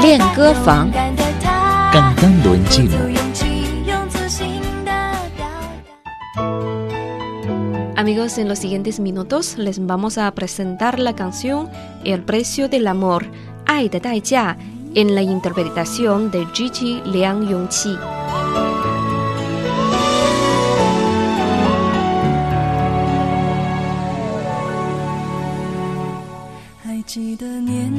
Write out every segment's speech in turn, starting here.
练歌房 Cantando en chino. Amigos, en los siguientes minutos les vamos a presentar la canción El precio del amor, 爱的代价 en la interpretación de Gigi Liang Yongqi.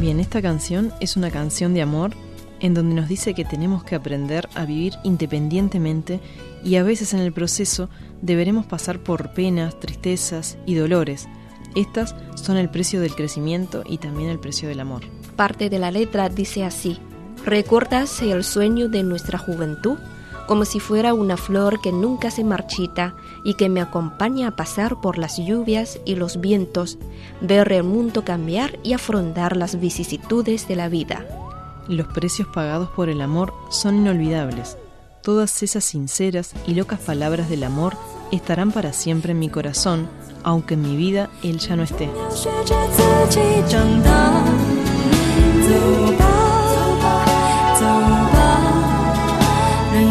Bien, esta canción es una canción de amor en donde nos dice que tenemos que aprender a vivir independientemente y a veces en el proceso deberemos pasar por penas, tristezas y dolores. Estas son el precio del crecimiento y también el precio del amor. Parte de la letra dice así, ¿recuerdas el sueño de nuestra juventud? Como si fuera una flor que nunca se marchita y que me acompaña a pasar por las lluvias y los vientos, ver el mundo cambiar y afrontar las vicisitudes de la vida. Los precios pagados por el amor son inolvidables. Todas esas sinceras y locas palabras del amor estarán para siempre en mi corazón, aunque en mi vida él ya no esté.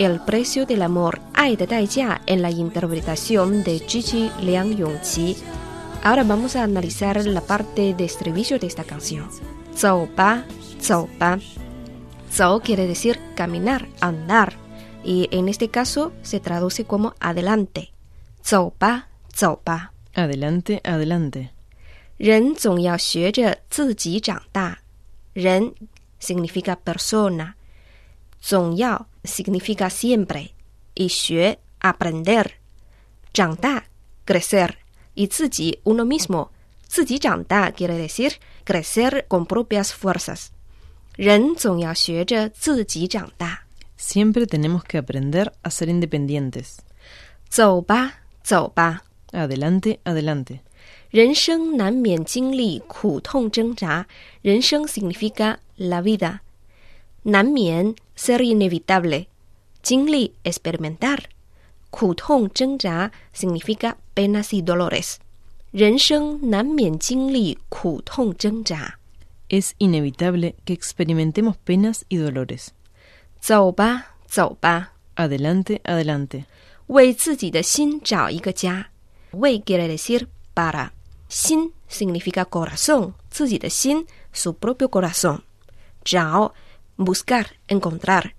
El precio del amor, hay de Daijia, en la interpretación de Gigi Liang Yongqi. Ahora vamos a analizar la parte de estribillo de esta canción. Zao ba, zao ba. Zao quiere decir caminar, andar, y en este caso se traduce como adelante. Zao ba, zao ba. Adelante, adelante. Ren significa persona. 总要 significa siempre，y 学 aprender，长大 crecer y 自己 uno mismo，自己长大 quiere decir crecer con propias fuerzas。人总要学着自己长大。 Siempre tenemos que aprender a ser independientes. 走吧，走吧。 Adelante, adelante. 人生难免经历苦痛挣扎。人生 significa la vida，难免 ser inevitable. Qingli, experimentar. Ku tong, significa penas y dolores. Ren sheng nan mian qingli ku tong Es inevitable que experimentemos penas y dolores. Zao ba, zao ba. Adelante, adelante. Wei de xin zhao. Wei quiere decir para. Xin significa corazón. Ziji de xin, su propio corazón. Zhao buscar encontrar，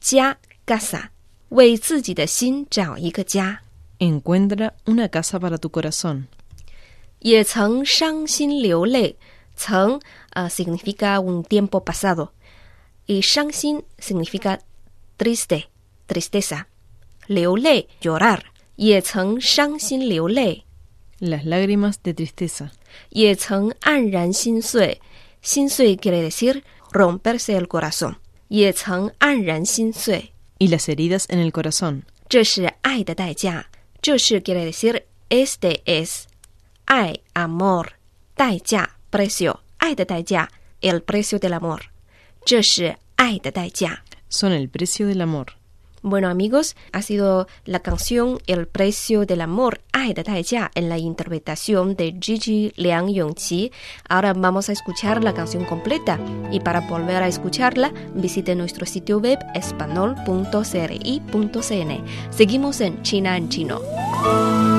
家 casa，为自己的心找一个家。 Encuentra una casa para tu corazón. 也曾伤心流泪，曾呃 significa un tiempo pasado，y 伤心 significa triste tristeza，流泪 llorar，也曾伤心流泪， Las lágrimas de tristeza. 也曾黯然心碎，心碎 quiere decir romperse el corazón，也曾黯然心碎， Y las heridas en el corazón. 这是爱的代价， 就是quiere decir este es 爱 amor 代价 precio 爱的代价 el precio del amor 这是爱的代价。 Son el precio del amor. Bueno amigos, ha sido la canción El precio del amor, Ay de Taijia, en la interpretación de Gigi Liang Yongqi. Ahora vamos a escuchar la canción completa y para volver a escucharla, visite nuestro sitio web espanol.cri.cn. Seguimos en China en chino.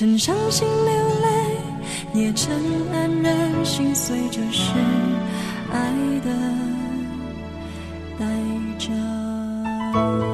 曾伤心流泪，也曾黯然心碎，这是爱的代价。